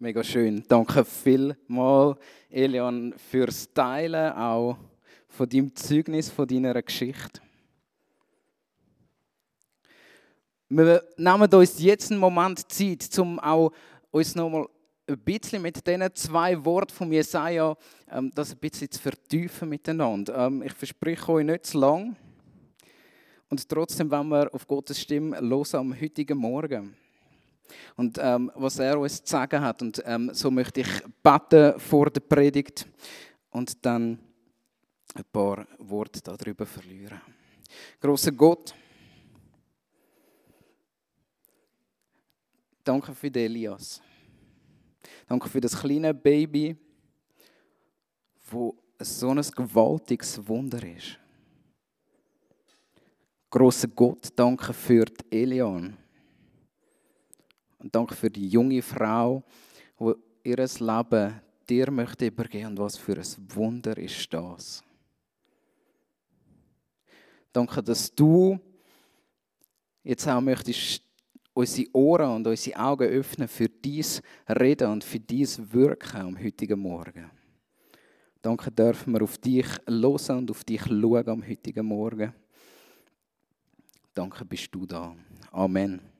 Mega schön. Danke vielmals, Elian, fürs Teilen auch von deinem Zeugnis, von deiner Geschichte. Wir nehmen uns jetzt einen Moment Zeit, um auch uns nochmal ein bisschen mit diesen zwei Worten von Jesaja ähm, das ein bisschen zu vertiefen miteinander. Ähm, ich verspreche euch nicht zu lang. Und trotzdem wenn wir auf Gottes Stimme los am heutigen Morgen und ähm, was er uns zu sagen hat. Und ähm, so möchte ich beten vor der Predigt und dann ein paar Worte darüber verlieren. Großer Gott, danke für den Elias. Danke für das kleine Baby, wo so ein gewaltiges Wunder ist. Großer Gott, danke für die Elian und danke für die junge Frau, die ihr Leben dir möchte übergeben. Und was für ein Wunder ist das. Danke, dass du jetzt auch möchtest unsere Ohren und unsere Augen öffnen für dies Reden und für dies Wirken am heutigen Morgen. Danke, dürfen wir auf dich hören und auf dich schauen am heutigen Morgen. Danke, bist du da. Amen.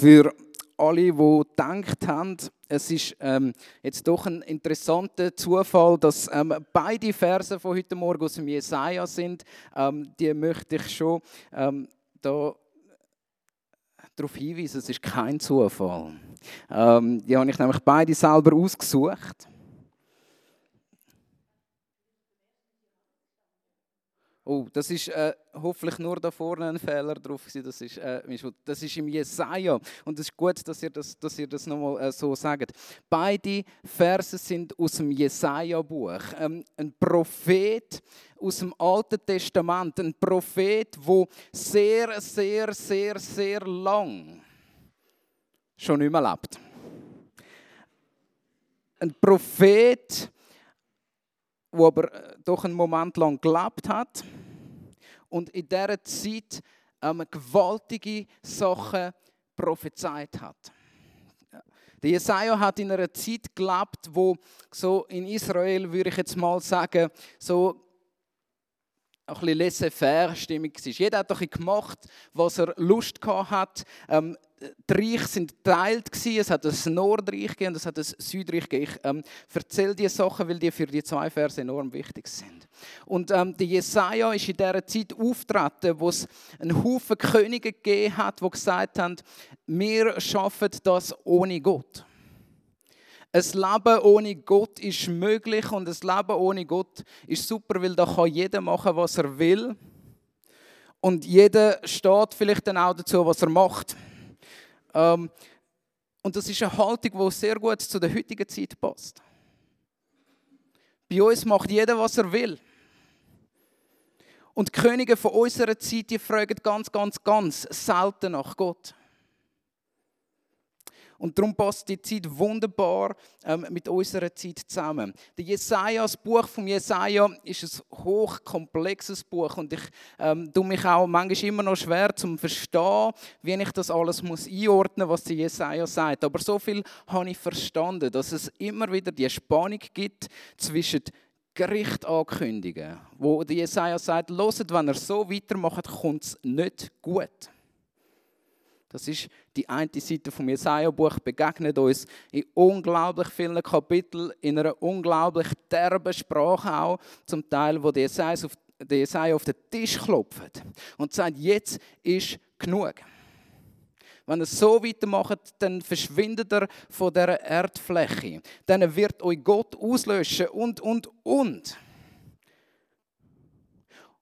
Für alle, die gedacht haben, es ist ähm, jetzt doch ein interessanter Zufall, dass ähm, beide Verse von heute Morgen aus dem Jesaja sind. Ähm, die möchte ich schon ähm, da darauf hinweisen, es ist kein Zufall. Ähm, die habe ich nämlich beide selber ausgesucht. Oh, das ist äh, hoffentlich nur da vorne ein Fehler drauf. Das ist, äh, das ist im Jesaja. Und es ist gut, dass ihr das, dass ihr das nochmal äh, so sagt. Beide Verse sind aus dem Jesaja-Buch. Ähm, ein Prophet aus dem Alten Testament. Ein Prophet, wo sehr, sehr, sehr, sehr lang schon nicht mehr lebt. Ein Prophet, der aber äh, doch einen Moment lang gelebt hat und in dieser Zeit ähm, gewaltige Sachen prophezeit hat. Der Jesaja hat in einer Zeit gelebt, wo so in Israel, würde ich jetzt mal sagen, so ein bisschen laissez-faire Stimmung war. Jeder hat doch gemacht, was er Lust hat. Ähm, die Reiche sind geteilt Es hat ein Nordreich und es hat ein Südreich gegeben. Ich ähm, erzähle diese Sachen, weil die für die zwei Verse enorm wichtig sind. Und ähm, der Jesaja ist in dieser Zeit auftreten, wo es einen Haufen Könige gegeben hat, die gesagt haben, wir schaffen das ohne Gott. Ein Leben ohne Gott ist möglich und ein Leben ohne Gott ist super, weil da kann jeder machen, was er will. Und jeder steht vielleicht dann auch dazu, was er macht. Ähm, und das ist eine Haltung, die sehr gut zu der heutigen Zeit passt. Bei uns macht jeder, was er will. Und die Könige von unserer Zeit, die fragen ganz, ganz, ganz selten nach Gott. Und darum passt die Zeit wunderbar ähm, mit unserer Zeit zusammen. Der Jesaja, das Buch von Jesaja, ist ein hochkomplexes Buch und ich ähm, tue mich auch manchmal immer noch schwer zum verstehen, wie ich das alles muss einordnen, was der Jesaja sagt. Aber so viel habe ich verstanden, dass es immer wieder die Spannung gibt zwischen Gericht ankündigen, wo der Jesaja sagt, loset, wenn er so weitermacht, kommt es nicht gut. Das ist die eine Seite vom Jesaja-Buch, begegnet uns in unglaublich vielen Kapiteln, in einer unglaublich derben Sprache auch, zum Teil, wo der Jesaja auf, den Tisch klopft und sagt, jetzt ist genug. Wenn ihr so weitermacht, dann verschwindet er von der Erdfläche. Dann wird euch Gott auslöschen und, und, und.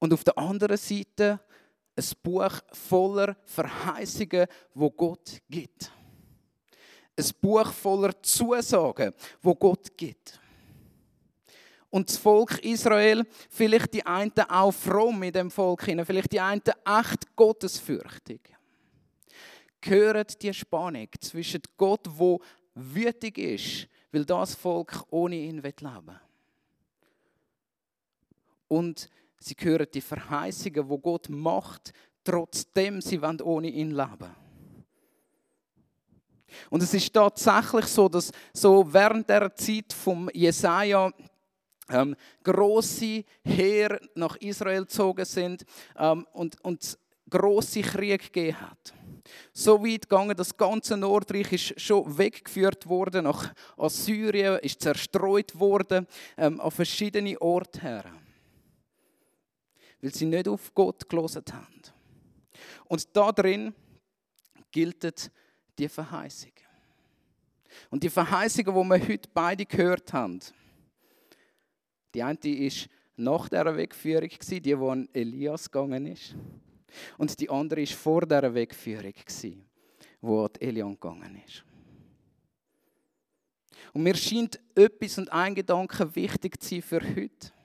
Und auf der anderen Seite ein Buch voller Verheißungen, wo Gott gibt. Ein Buch voller Zusagen, wo Gott gibt. Und das Volk Israel, vielleicht die einen auch fromm in dem Volk vielleicht die einen echt gottesfürchtig. Gehört die Spannung zwischen Gott, wo wütig ist, weil das Volk ohne ihn leben will. Und Sie hören die Verheißungen, wo Gott macht trotzdem sie wollen ohne ihn leben. Und es ist tatsächlich so, dass so während der Zeit vom Jesaja ähm, große Heer nach Israel gezogen sind ähm, und, und große Krieg gegeben hat. So weit gegangen, das ganze Nordreich ist schon weggeführt worden nach Assyrien, ist zerstreut worden ähm, an verschiedene Orte her, weil sie nicht auf Gott gelesen haben. Und da drin gilt die Verheißung. Und die Verheißungen, die wir heute beide gehört haben, die eine ist nach dieser Wegführung, die, die an Elias gegangen ist. Und die andere ist vor dieser Wegführung, wo an Elian gegangen ist. Und mir scheint etwas und ein Gedanke wichtig zu sein für heute.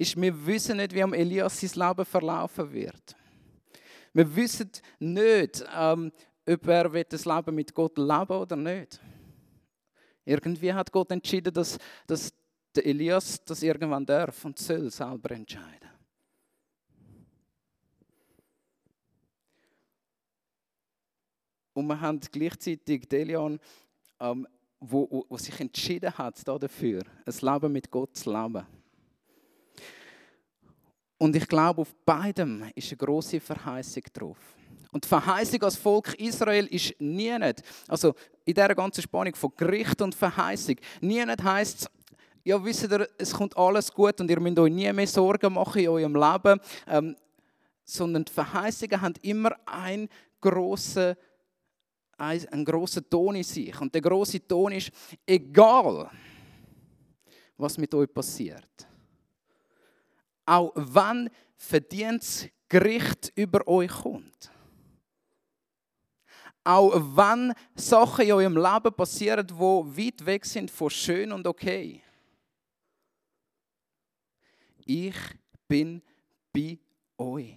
Ist, wir wissen nicht, wie am Elias sein Leben verlaufen wird. Wir wissen nicht, ähm, ob er das Leben mit Gott leben oder nicht. Irgendwie hat Gott entschieden, dass, dass der Elias das irgendwann darf und soll selber entscheiden. Und wir haben gleichzeitig Delian, ähm, wo, wo, wo, sich entschieden hat dafür, ein Leben mit Gott zu leben. Und ich glaube, auf beidem ist eine große Verheißung drauf. Und die Verheißung als Volk Israel ist nie nicht, also in dieser ganzen Spannung von Gericht und Verheißung, nie nicht heisst es, ja, wisst ihr, es kommt alles gut und ihr müsst euch nie mehr Sorgen machen in eurem Leben, ähm, sondern die Verheißungen haben immer einen grossen, einen grossen Ton in sich. Und der große Ton ist, egal was mit euch passiert, auch wenn verdientes Gericht über euch kommt, auch wenn Sachen in eurem Leben passieren, die weit weg sind von schön und okay. Ich bin bei euch.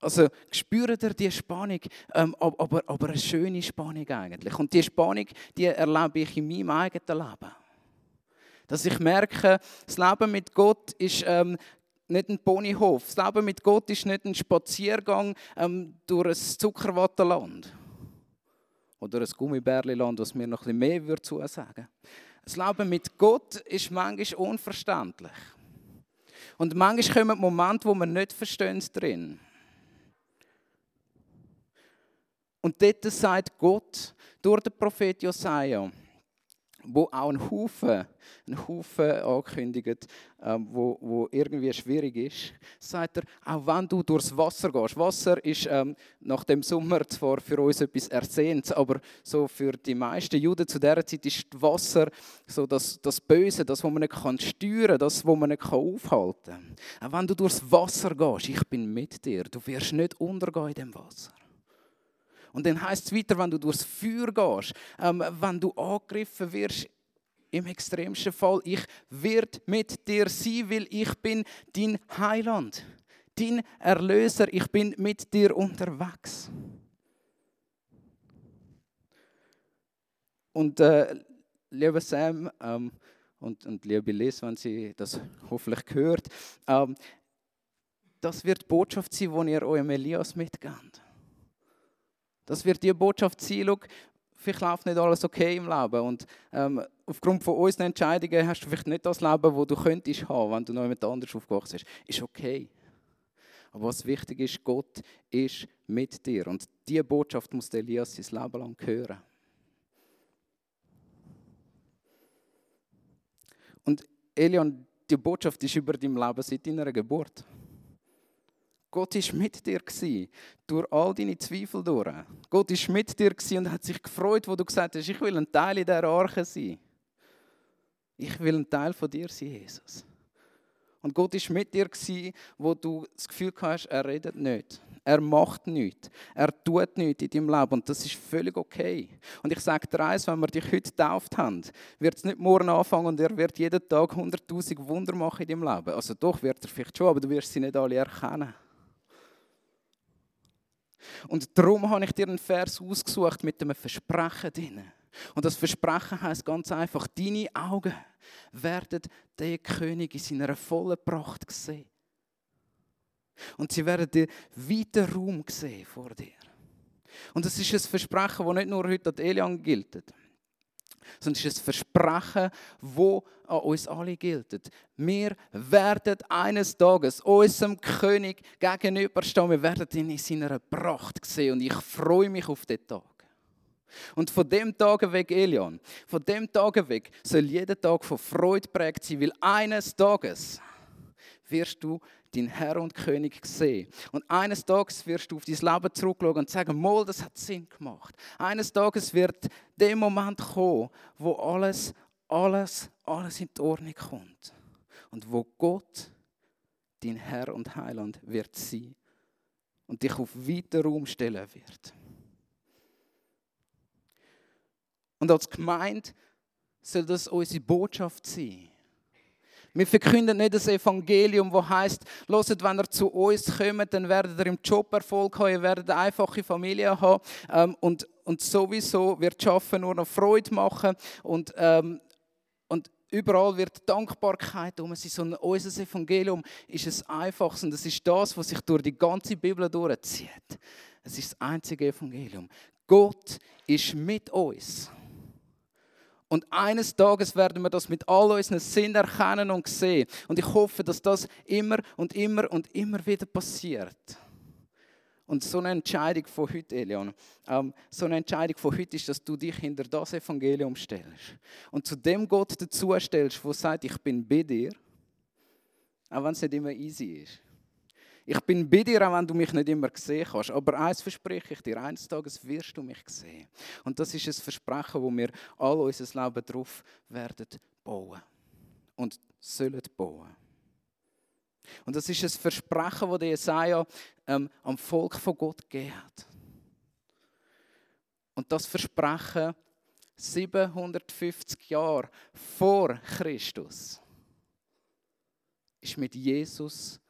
Also spürt ihr die Spannung, ähm, aber, aber eine schöne Spannung eigentlich. Und die Spannung, die erlebe ich in meinem eigenen Leben. Dass ich merke, das Leben mit Gott ist ähm, nicht ein Ponyhof. Das Leben mit Gott ist nicht ein Spaziergang ähm, durch ein Zuckerwattenland. Oder ein Gummibärliland, was mir noch ein bisschen mehr würde zusagen Das Leben mit Gott ist manchmal unverständlich. Und manchmal kommen Momente, wo man nicht verstehen drin. Und dort sagt Gott durch den Prophet Josaja, wo auch ein Haufen, ein Haufen ankündigt, ähm, wo, wo irgendwie schwierig ist, sagt er, auch wenn du durchs Wasser gehst. Wasser ist ähm, nach dem Sommer zwar für uns etwas Ersehntes, aber so für die meisten Juden zu dieser Zeit ist Wasser so das, das Böse, das, was man nicht kann steuern kann, das, was man nicht kann aufhalten kann. Auch wenn du durchs Wasser gehst, ich bin mit dir, du wirst nicht untergehen in dem Wasser. Und dann heißt es weiter, wenn du durchs Feuer gehst, ähm, wenn du angegriffen wirst, im extremsten Fall, ich werde mit dir sein, weil ich bin dein Heiland, dein Erlöser, ich bin mit dir unterwegs. Und äh, lieber Sam ähm, und, und liebe Liz, wenn sie das hoffentlich hört, ähm, das wird die Botschaft sein, die ihr eurem Elias mitgebt. Das wird die Botschaft sein, schau, vielleicht läuft nicht alles okay im Leben und ähm, aufgrund von unseren Entscheidungen hast du vielleicht nicht das Leben, das du könntest haben, wenn du noch jemand anders aufgewachsen bist. Ist okay. Aber was wichtig ist, Gott ist mit dir und diese Botschaft muss Elias sein Leben lang hören. Und Elian, die Botschaft ist über dein Leben seit deiner Geburt. Gott ist mit dir durch all deine Zweifel durch. Gott ist mit dir und hat sich gefreut, wo du gesagt hast, ich will ein Teil in dieser Arche sein. Ich will ein Teil von dir sein, Jesus. Und Gott ist mit dir gewesen, wo du das Gefühl hast, er redet nicht. Er macht nichts. Er tut nichts in deinem Leben. Und das ist völlig okay. Und ich sage dir eins, wenn wir dich heute getauft haben, wird es nicht morgen anfangen und er wird jeden Tag 100.000 Wunder machen in deinem Leben. Also doch wird er vielleicht schon, aber du wirst sie nicht alle erkennen. Und darum habe ich dir einen Vers ausgesucht mit einem Versprechen drin. Und das Versprechen heißt ganz einfach, deine Augen werden den König in seiner vollen Pracht sehen. Und sie werden den weiten Raum sehen vor dir. Und das ist ein Versprechen, das nicht nur heute an Elian gilt, sondern es ist ein Versprechen, das an uns alle gilt. Wir werden eines Tages unserem König gegenüberstehen. Wir werden ihn in seiner Pracht sehen. Und ich freue mich auf den Tag. Und von dem Tag weg, Elion, von dem Tag weg soll jeder Tag von Freude prägt sein, weil eines Tages wirst du dein Herr und König sehen. Und eines Tages wirst du auf dein Leben zurückschauen und sagen, Mol, das hat Sinn gemacht. Eines Tages wird der Moment kommen, wo alles, alles, alles in die Ordnung kommt. Und wo Gott, dein Herr und Heiland, wird sein. Und dich auf weiten Raum stellen wird. Und als Gemeinde soll das unsere Botschaft sein. Wir verkünden nicht das Evangelium, das heißt, loset, wenn ihr zu uns kommt, dann werdet ihr im Job Erfolg haben, ihr werdet eine einfache Familie haben ähm, und, und sowieso wird Schaffen nur noch Freude machen und, ähm, und überall wird Dankbarkeit um sein. Sondern unser Evangelium ist es einfaches und es ist das, was sich durch die ganze Bibel durchzieht. Es ist das einzige Evangelium. Gott ist mit uns. Und eines Tages werden wir das mit all unseren Sinn erkennen und sehen. Und ich hoffe, dass das immer und immer und immer wieder passiert. Und so eine Entscheidung von heute, Elion, ähm, so eine Entscheidung von heute ist, dass du dich hinter das Evangelium stellst. Und zu dem Gott dazu stellst, der sagt, ich bin bei dir, auch wenn es nicht immer easy ist. Ich bin bei dir, auch wenn du mich nicht immer sehen kannst. Aber eins verspreche ich dir, eines Tages wirst du mich sehen. Und das ist ein Versprechen, wo wir all unser Leben darauf werden bauen. Und sollen bauen. Und das ist ein Versprechen, das Jesaja ähm, am Volk von Gott gegeben hat. Und das Versprechen 750 Jahre vor Christus ist mit Jesus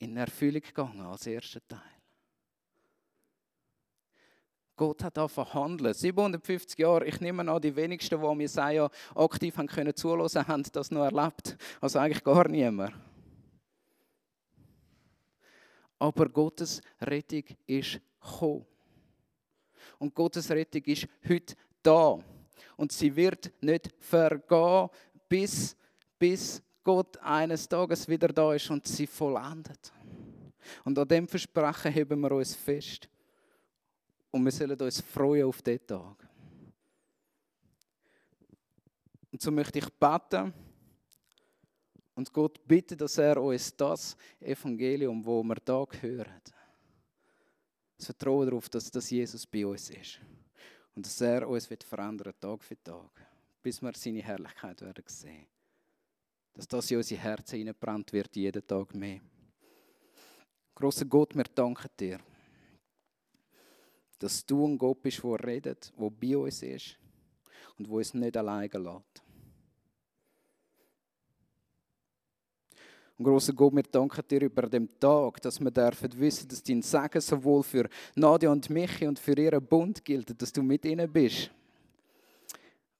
in Erfüllung gegangen als erster Teil. Gott hat da verhandelt. 750 Jahre, ich nehme an, die wenigsten, die Jesaja aktiv haben können zulassen, haben das noch erlebt. Also eigentlich gar niemand. Aber Gottes Rettung ist gekommen. Und Gottes Rettung ist heute da. Und sie wird nicht vergehen, bis, bis Gott eines Tages wieder da ist und sie vollendet. Und an dem Versprechen heben wir uns fest. Und wir sollen uns freuen auf diesen Tag. Und so möchte ich beten und Gott bitten, dass er uns das Evangelium, wo wir da hören, das Vertrauen darauf, dass das Jesus bei uns ist. Und dass er uns wird verändern, Tag für Tag, bis wir seine Herrlichkeit werden sehen dass das in unsere Herzen hineinbrennt wird, jeden Tag mehr. Großer Gott, wir danken dir, dass du ein Gott bist, der redet, der bei uns ist und wo uns nicht alleine lässt. Und großer Gott, wir danken dir über den Tag, dass wir dürfen wissen, dass dein Segen sowohl für Nadia und Michi und für ihren Bund gilt, dass du mit ihnen bist.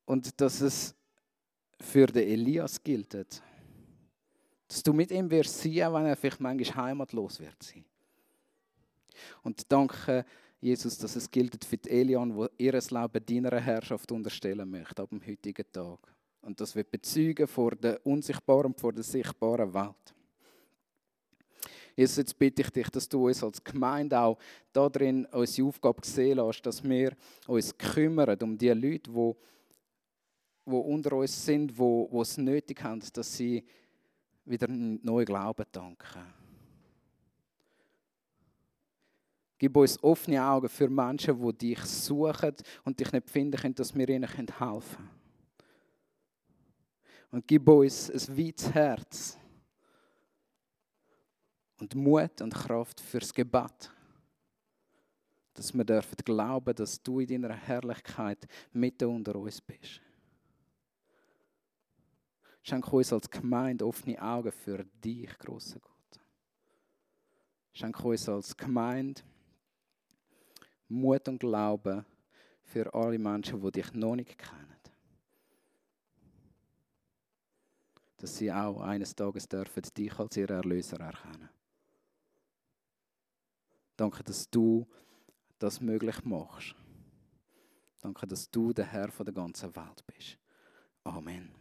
Und dass es für den Elias gilt. Dass du mit ihm wirst sein, wenn er vielleicht manchmal heimatlos wird sein. Und danke, Jesus, dass es gilt für die Elian, die ihr Leben deiner Herrschaft unterstellen möchte, ab dem heutigen Tag. Und das wird bezeugen vor der unsichtbaren und vor der sichtbaren Welt. Jesus, jetzt bitte ich dich, dass du uns als Gemeinde auch darin unsere Aufgabe sehen lässt, dass wir uns kümmern um die Leute, die die unter uns sind, die es nötig haben, dass sie wieder neuen Glauben tanken. Gib uns offene Augen für Menschen, die dich suchen und dich nicht finden können, dass wir ihnen helfen können. Und gib uns ein weites Herz und Mut und Kraft fürs Gebet. Dass wir dürfen glauben, dass du in deiner Herrlichkeit mitten unter uns bist. Schenk uns als Gemeinde offene Augen für dich, großer Gott. Schenk uns als Gemeinde Mut und Glauben für alle Menschen, die dich noch nicht kennen. Dass sie auch eines Tages dürfen dich als ihren Erlöser erkennen. Danke, dass du das möglich machst. Danke, dass du der Herr der ganzen Welt bist. Amen.